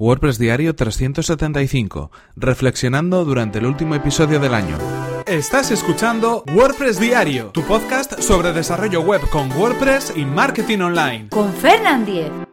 WordPress Diario 375, reflexionando durante el último episodio del año. Estás escuchando WordPress Diario, tu podcast sobre desarrollo web con WordPress y marketing online. Con Fernand Diez.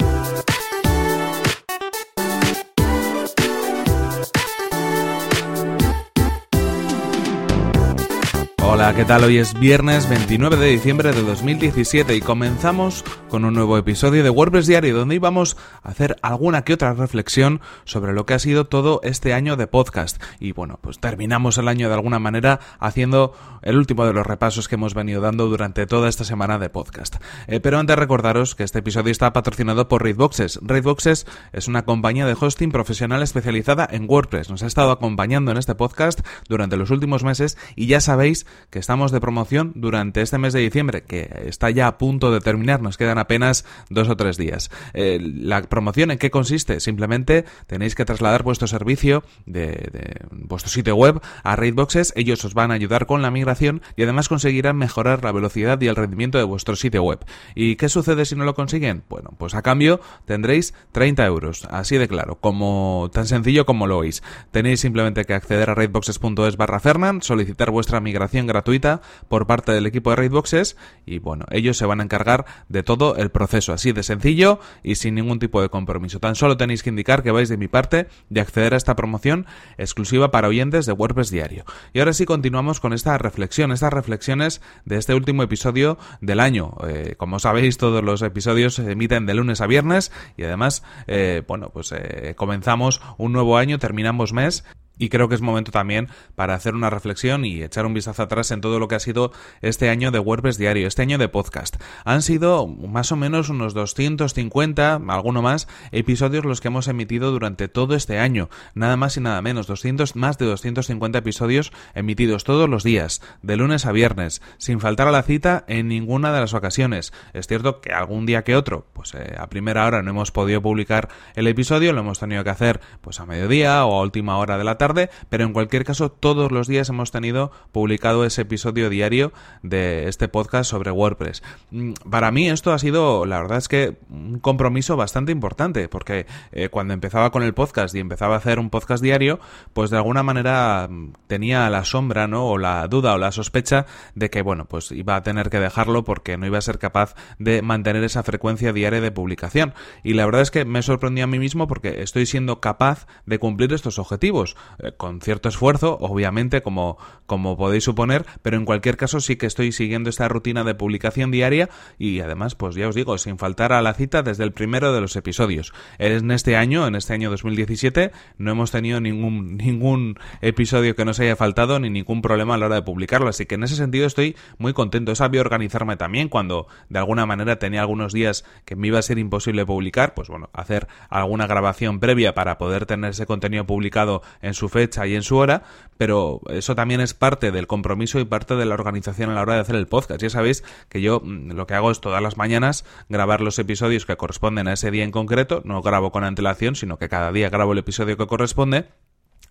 Hola, ¿qué tal? Hoy es viernes 29 de diciembre de 2017 y comenzamos con un nuevo episodio de WordPress Diario donde íbamos a hacer alguna que otra reflexión sobre lo que ha sido todo este año de podcast. Y bueno, pues terminamos el año de alguna manera haciendo el último de los repasos que hemos venido dando durante toda esta semana de podcast. Eh, pero antes recordaros que este episodio está patrocinado por Raidboxes. Raidboxes es una compañía de hosting profesional especializada en WordPress. Nos ha estado acompañando en este podcast durante los últimos meses y ya sabéis que estamos de promoción durante este mes de diciembre, que está ya a punto de terminar, nos quedan apenas dos o tres días. Eh, la promoción en qué consiste? Simplemente tenéis que trasladar vuestro servicio de, vuestro sitio web a Raidboxes, ellos os van a ayudar con la migración y además conseguirán mejorar la velocidad y el rendimiento de vuestro sitio web. ¿Y qué sucede si no lo consiguen? Bueno, pues a cambio tendréis 30 euros, así de claro, como tan sencillo como lo oís. Tenéis simplemente que acceder a raidboxes.es barra Fernan, solicitar vuestra migración gratuita por parte del equipo de Raidboxes y bueno, ellos se van a encargar de todo el proceso, así de sencillo y sin ningún tipo de compromiso. Tan solo tenéis que indicar que vais de mi parte de acceder a esta promoción exclusiva para oyentes de WordPress Diario. Y ahora sí continuamos con esta reflexión, estas reflexiones de este último episodio del año. Eh, como sabéis, todos los episodios se emiten de lunes a viernes y además, eh, bueno, pues eh, comenzamos un nuevo año, terminamos mes y creo que es momento también para hacer una reflexión y echar un vistazo atrás en todo lo que ha sido este año de WordPress diario, este año de podcast. Han sido más o menos unos 250, alguno más, episodios los que hemos emitido durante todo este año. Nada más y nada menos, 200, más de 250 episodios emitidos todos los días, de lunes a viernes, sin faltar a la cita en ninguna de las ocasiones. Es cierto que algún día que otro, pues eh, a primera hora no hemos podido publicar el episodio, lo hemos tenido que hacer pues a mediodía o a última hora de la tarde pero en cualquier caso todos los días hemos tenido publicado ese episodio diario de este podcast sobre WordPress. Mm, para mí esto ha sido, la verdad es que un compromiso bastante importante, porque eh, cuando empezaba con el podcast y empezaba a hacer un podcast diario, pues de alguna manera mm, tenía la sombra, ¿no? O la duda o la sospecha de que, bueno, pues iba a tener que dejarlo porque no iba a ser capaz de mantener esa frecuencia diaria de publicación. Y la verdad es que me sorprendió a mí mismo porque estoy siendo capaz de cumplir estos objetivos. Eh, con cierto esfuerzo, obviamente, como, como podéis suponer, pero en cualquier caso sí que estoy siguiendo esta rutina de publicación diaria y además, pues ya os digo, sin faltar a la cita desde el primero de los episodios. En este año, en este año 2017, no hemos tenido ningún, ningún episodio que nos haya faltado ni ningún problema a la hora de publicarlo, así que en ese sentido estoy muy contento. He sabido organizarme también cuando de alguna manera tenía algunos días que me iba a ser imposible publicar, pues bueno, hacer alguna grabación previa para poder tener ese contenido publicado en su fecha y en su hora, pero eso también es parte del compromiso y parte de la organización a la hora de hacer el podcast. Ya sabéis que yo mm, lo que hago es todas las mañanas grabar los episodios que corresponden a ese día en concreto, no grabo con antelación, sino que cada día grabo el episodio que corresponde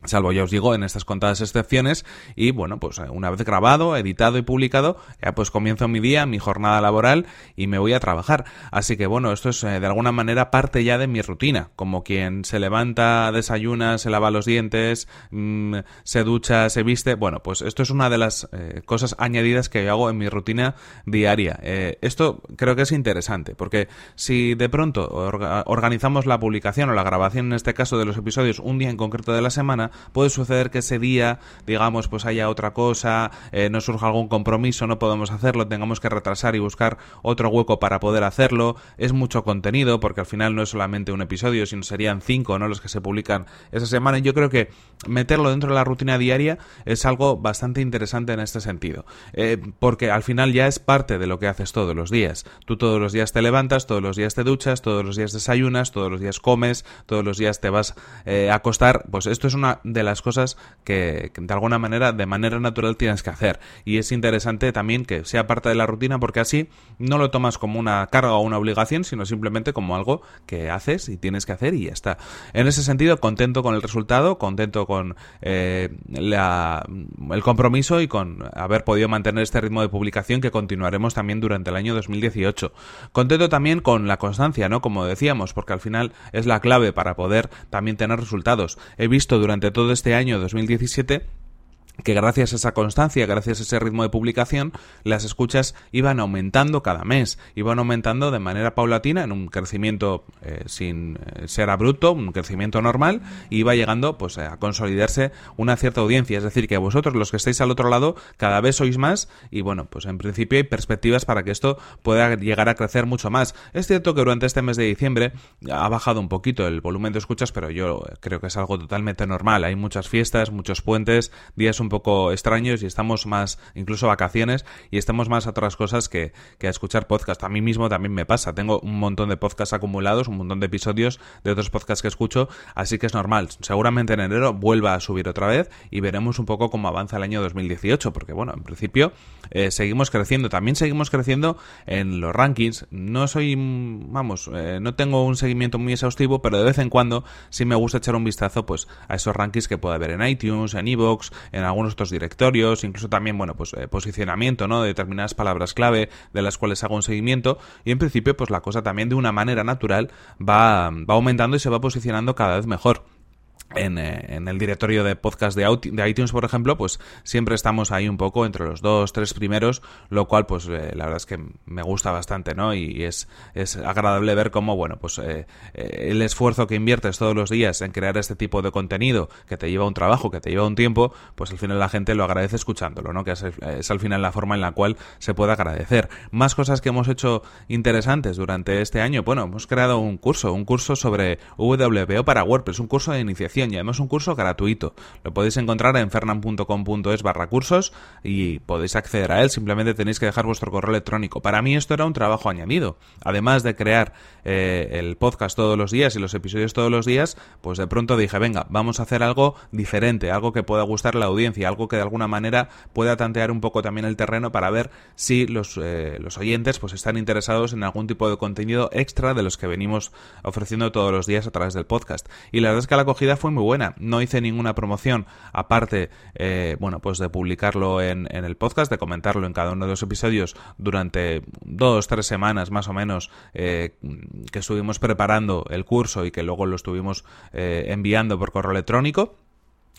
salvo ya os digo en estas contadas excepciones y bueno pues eh, una vez grabado editado y publicado ya pues comienzo mi día mi jornada laboral y me voy a trabajar. Así que bueno esto es eh, de alguna manera parte ya de mi rutina. Como quien se levanta desayuna se lava los dientes mm, se ducha se viste. Bueno pues esto es una de las eh, cosas añadidas que yo hago en mi rutina diaria. Esto creo que es interesante porque si de pronto organizamos la publicación o la grabación en este caso de los episodios un día en concreto de la semana puede suceder que ese día, digamos, pues haya otra cosa, eh, no surja algún compromiso, no podemos hacerlo, tengamos que retrasar y buscar otro hueco para poder hacerlo. Es mucho contenido, porque al final no es solamente un episodio, sino serían cinco, ¿no? Los que se publican esa semana. Y yo creo que meterlo dentro de la rutina diaria es algo bastante interesante en este sentido. Eh, porque al final ya es parte de lo que haces todos los días. Tú todos los días te levantas, todos los días te duchas, todos los días desayunas, todos los días comes, todos los días te vas eh, a acostar. Pues esto es una de las cosas que, de alguna manera, de manera natural tienes que hacer. Y es interesante también que sea parte de la rutina porque así no lo tomas como una carga o una obligación, sino simplemente como algo que haces y tienes que hacer y ya está. En ese sentido, contento con el resultado, contento con eh, el compromiso y con haber podido mantener este ritmo de publicación que continuaremos también durante el año 2018. Contento también con la constancia, ¿no? Como decíamos, porque al final es la clave para poder también tener resultados. He visto durante todo este año 2017 que gracias a esa constancia, gracias a ese ritmo de publicación, las escuchas iban aumentando cada mes, iban aumentando de manera paulatina en un crecimiento eh, sin eh, ser abrupto, un crecimiento normal, y iba llegando pues a consolidarse una cierta audiencia, es decir, que vosotros los que estáis al otro lado cada vez sois más y bueno, pues en principio hay perspectivas para que esto pueda llegar a crecer mucho más. Es cierto que durante este mes de diciembre ha bajado un poquito el volumen de escuchas, pero yo creo que es algo totalmente normal, hay muchas fiestas, muchos puentes, días un poco extraños y estamos más, incluso vacaciones, y estamos más a otras cosas que, que a escuchar podcast. A mí mismo también me pasa. Tengo un montón de podcasts acumulados, un montón de episodios de otros podcasts que escucho, así que es normal. Seguramente en enero vuelva a subir otra vez y veremos un poco cómo avanza el año 2018, porque bueno, en principio eh, seguimos creciendo. También seguimos creciendo en los rankings. No soy, vamos, eh, no tengo un seguimiento muy exhaustivo, pero de vez en cuando sí me gusta echar un vistazo pues a esos rankings que puede haber en iTunes, en Evox, en algunos otros directorios, incluso también, bueno, pues eh, posicionamiento, ¿no? De determinadas palabras clave de las cuales hago un seguimiento y en principio pues la cosa también de una manera natural va, va aumentando y se va posicionando cada vez mejor. En, eh, en, el directorio de podcast de, iTunes, por ejemplo, pues siempre estamos ahí un poco entre los dos, tres primeros, lo cual, pues eh, la verdad es que me gusta bastante, ¿no? Y es, es agradable ver cómo, bueno, pues eh, el esfuerzo que inviertes todos los días en crear este tipo de contenido, que te lleva un trabajo, que te lleva un tiempo, pues al final la gente lo agradece escuchándolo, ¿no? Que es, es al final la forma en la cual se puede agradecer. Más cosas que hemos hecho interesantes durante este año, bueno, hemos creado un curso, un curso sobre WPO para WordPress, un curso de iniciación y además un curso gratuito. Lo podéis encontrar en fernan.com.es barra cursos y podéis acceder a él. Simplemente tenéis que dejar vuestro correo electrónico. Para mí esto era un trabajo añadido. Además de crear eh, el podcast todos los días y los episodios todos los días, pues de pronto dije, venga, vamos a hacer algo diferente, algo que pueda gustar a la audiencia, algo que de alguna manera pueda tantear un poco también el terreno para ver si los, eh, los oyentes pues están interesados en algún tipo de contenido extra de los que venimos ofreciendo todos los días a través del podcast. Y la verdad es que la acogida fue muy buena. No hice ninguna promoción aparte, eh, bueno, pues de publicarlo en, el podcast, de comentarlo en cada uno de los episodios durante dos, tres semanas más o menos eh, que estuvimos preparando el curso y que luego lo estuvimos eh, enviando por correo electrónico.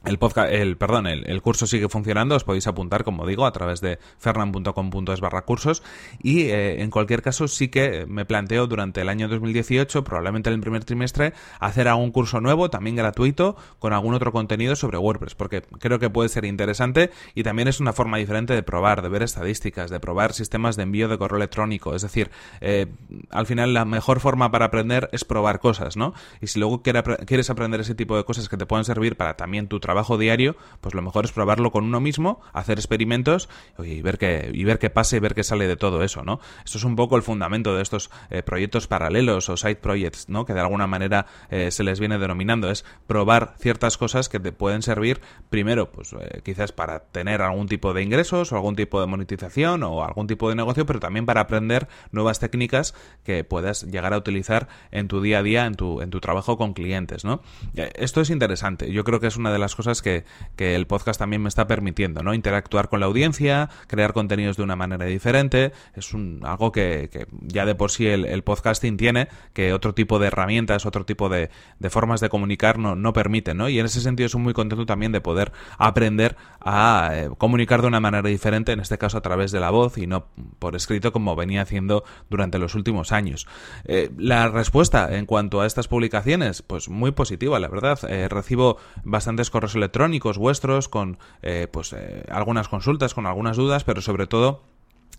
El podcast, el, perdón, el, curso sigue funcionando, os podéis apuntar, como digo, a través de fernan.com.es barra cursos y eh, en cualquier caso sí que me planteo durante el año 2018, probablemente en el primer trimestre, hacer algún curso nuevo, también gratuito, con algún otro contenido sobre WordPress, porque creo que puede ser interesante y también es una forma diferente de probar, de ver estadísticas, de probar sistemas de envío de correo electrónico, es decir, eh, al final la mejor forma para aprender es probar cosas, ¿no? Y si luego quieres aprender ese tipo de cosas que te pueden servir para también tu trabajo diario, pues lo mejor es probarlo con uno mismo, hacer experimentos y ver qué y ver qué pasa y ver qué sale de todo eso, ¿no? Esto es un poco el fundamento de estos eh, proyectos paralelos o side projects, ¿no? Que de alguna manera eh, se les viene denominando es probar ciertas cosas que te pueden servir primero, pues eh, quizás para tener algún tipo de ingresos o algún tipo de monetización o algún tipo de negocio, pero también para aprender nuevas técnicas que puedas llegar a utilizar en tu día a día, en tu en tu trabajo con clientes, ¿no? Esto es interesante. Yo creo que es una de las cosas que, el podcast también me está permitiendo, ¿no? Interactuar con la audiencia, crear contenidos de una manera diferente, es un, algo que, ya de por sí el, podcasting tiene, que otro tipo de herramientas, otro tipo de, formas de comunicar no, permiten, ¿no? Y en ese sentido soy muy contento también de poder aprender a eh, comunicar de una manera diferente, en este caso a través de la voz y no por escrito como venía haciendo durante los últimos años. Eh, la respuesta en cuanto a estas publicaciones, pues muy positiva, la verdad. Eh, recibo bastantes electrónicos vuestros con eh, pues eh, algunas consultas, con algunas dudas, pero sobre todo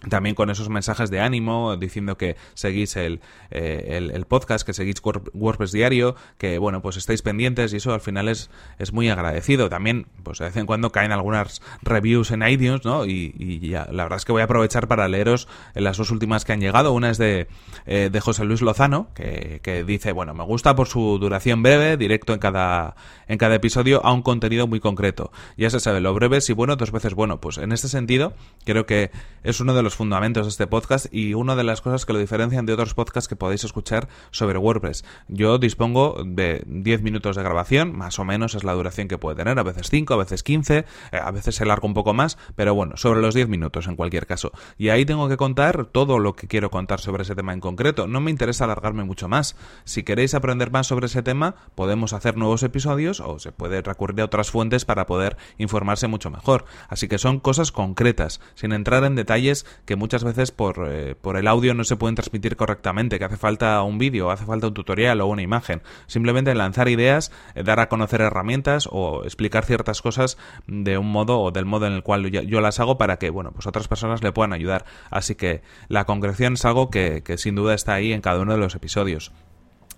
también con esos mensajes de ánimo diciendo que seguís el, eh, el, podcast, que seguís WordPress diario, que bueno, pues estáis pendientes y eso al final es, es muy agradecido. También, pues de vez en cuando caen algunas reviews en iTunes, ¿no? Y, y ya, la verdad es que voy a aprovechar para leeros las dos últimas que han llegado. Una es de, eh, de José Luis Lozano, que, que dice, bueno, me gusta por su duración breve, directo en cada, en cada episodio, a un contenido muy concreto. Ya se sabe, lo breve si bueno, dos veces bueno. Pues en este sentido, creo que es uno de los los fundamentos de este podcast y una de las cosas que lo diferencian de otros podcasts que podéis escuchar sobre WordPress. Yo dispongo de 10 minutos de grabación, más o menos es la duración que puede tener, a veces 5, a veces 15, eh, a veces se larga un poco más, pero bueno, sobre los 10 minutos en cualquier caso. Y ahí tengo que contar todo lo que quiero contar sobre ese tema en concreto. No me interesa alargarme mucho más. Si queréis aprender más sobre ese tema, podemos hacer nuevos episodios o se puede recurrir a otras fuentes para poder informarse mucho mejor. Así que son cosas concretas, sin entrar en detalles que muchas veces por, eh, por el audio no se pueden transmitir correctamente, que hace falta un vídeo, hace falta un tutorial o una imagen. Simplemente lanzar ideas, eh, dar a conocer herramientas o explicar ciertas cosas de un modo o del modo en el cual yo, las hago para que, bueno, pues otras personas le puedan ayudar. Así que la concreción es algo que, que sin duda está ahí en cada uno de los episodios.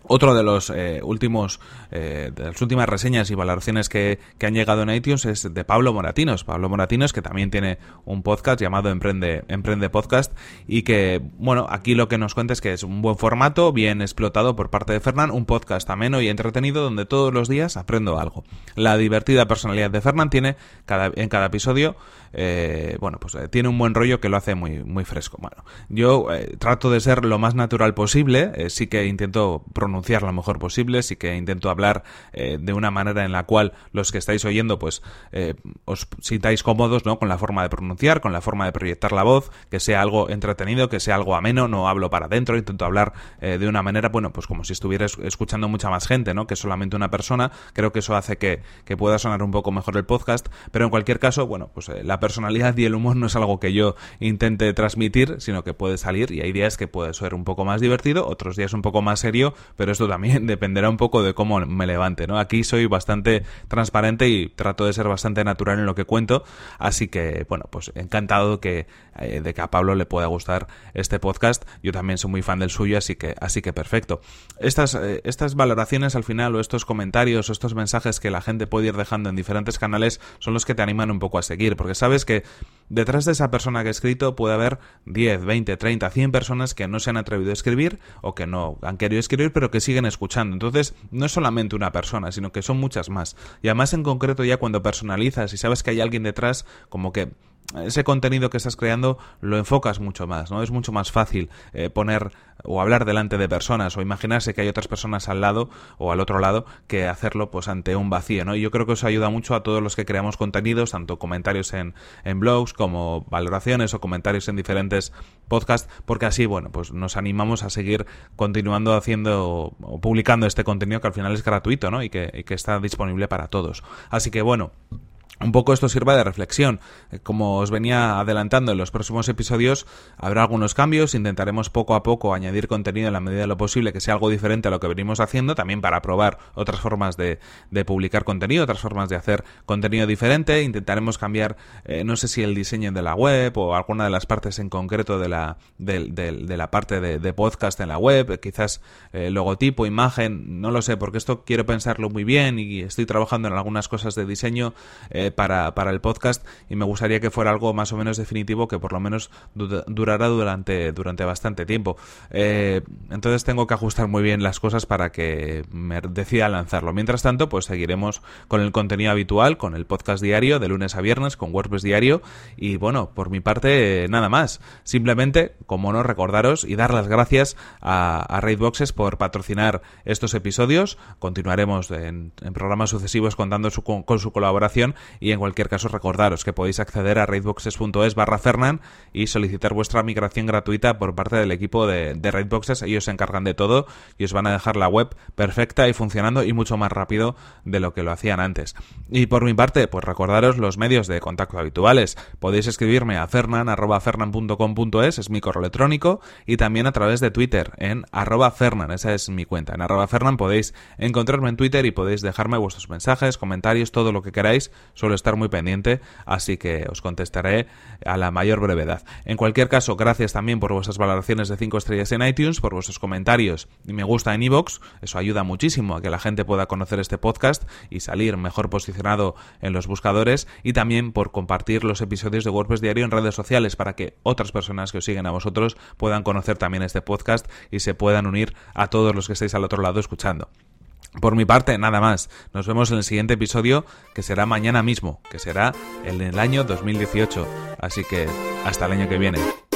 Otro de los eh, últimos, eh, de las últimas reseñas y valoraciones que, que, han llegado en iTunes es de Pablo Moratinos. Pablo Moratinos, que también tiene un podcast llamado Emprende, Emprende Podcast, y que, bueno, aquí lo que nos cuenta es que es un buen formato, bien explotado por parte de Fernán, un podcast ameno y entretenido donde todos los días aprendo algo. La divertida personalidad de Fernán tiene cada, en cada episodio, eh, bueno, pues tiene un buen rollo que lo hace muy, muy fresco. Bueno, yo trato de ser lo más natural posible, sí que intento pronunciar lo mejor posible, sí que intento hablar eh, de una manera en la cual los que estáis oyendo pues eh, os sintáis cómodos ¿no? con la forma de pronunciar, con la forma de proyectar la voz, que sea algo entretenido, que sea algo ameno, no hablo para adentro, intento hablar eh, de una manera, bueno, pues como si estuvieras escuchando mucha más gente, ¿no? que solamente una persona, creo que eso hace que, que pueda sonar un poco mejor el podcast, pero en cualquier caso, bueno, pues la personalidad y el humor no es algo que yo intente transmitir, sino que puede salir y hay días que puede ser un poco más divertido, otros días un poco más serio, pero esto también dependerá un poco de cómo me levante, ¿no? Aquí soy bastante transparente y trato de ser bastante natural en lo que cuento, así que, bueno, pues encantado que, eh, de que a Pablo le pueda gustar este podcast. Yo también soy muy fan del suyo, así que, así que perfecto. Estas, eh, estas valoraciones al final o estos comentarios o estos mensajes que la gente puede ir dejando en diferentes canales son los que te animan un poco a seguir, porque sabes que detrás de esa persona que ha escrito puede haber 10, 20, 30, 100 personas que no se han atrevido a escribir o que no han querido escribir pero que siguen escuchando. Entonces, no es solamente una persona, sino que son muchas más. Y además en concreto ya cuando personalizas y sabes que hay alguien detrás, como que ese contenido que estás creando lo enfocas mucho más, ¿no? Es mucho más fácil eh, poner o hablar delante de personas o imaginarse que hay otras personas al lado o al otro lado que hacerlo pues ante un vacío, ¿no? Y yo creo que eso ayuda mucho a todos los que creamos contenidos, tanto comentarios en, en blogs como valoraciones o comentarios en diferentes podcasts, porque así, bueno, pues nos animamos a seguir continuando haciendo o publicando este contenido que al final es gratuito, ¿no? Y que, y que está disponible para todos. Así que bueno, un poco esto sirva de reflexión. Eh, como os venía adelantando en los próximos episodios, habrá algunos cambios, intentaremos poco a poco añadir contenido en la medida de lo posible que sea algo diferente a lo que venimos haciendo, también para probar otras formas de, publicar contenido, otras formas de hacer contenido diferente, intentaremos cambiar, eh, no sé si el diseño de la web o alguna de las partes en concreto de la, de, la parte de, podcast en la web, quizás eh, logotipo, imagen, no lo sé, porque esto quiero pensarlo muy bien y estoy trabajando en algunas cosas de diseño para, para, el podcast y me gustaría que fuera algo más o menos definitivo que por lo menos durara durante, durante bastante tiempo. Eh, entonces tengo que ajustar muy bien las cosas para que me decida lanzarlo. Mientras tanto, pues seguiremos con el contenido habitual, con el podcast diario de lunes a viernes, con WordPress diario y bueno, por mi parte nada más. Simplemente, como no, recordaros y dar las gracias a, a Raidboxes por patrocinar estos episodios. Continuaremos en, programas sucesivos contando con su colaboración y en cualquier caso recordaros que podéis acceder a raidboxes.es barra Fernan y solicitar vuestra migración gratuita por parte del equipo de, Raidboxes. Ellos se encargan de todo y os van a dejar la web perfecta y funcionando y mucho más rápido de lo que lo hacían antes. Y por mi parte, pues recordaros los medios de contacto habituales. Podéis escribirme a fernan.fernan.com.es, es mi correo electrónico, y también a través de Twitter en arroba fernan, esa es mi cuenta. En arroba fernan podéis encontrarme en Twitter y podéis dejarme vuestros mensajes, comentarios, todo lo que queráis suelo estar muy pendiente, así que os contestaré a la mayor brevedad. En cualquier caso, gracias también por vuestras valoraciones de 5 estrellas en iTunes, por vuestros comentarios y me gusta en iVoox, eso ayuda muchísimo a que la gente pueda conocer este podcast y salir mejor posicionado en los buscadores y también por compartir los episodios de WordPress Diario en redes sociales para que otras personas que os siguen a vosotros puedan conocer también este podcast y se puedan unir a todos los que estáis al otro lado escuchando. Por mi parte, nada más. Nos vemos en el siguiente episodio, que será mañana mismo, que será en el año 2018. Así que hasta el año que viene.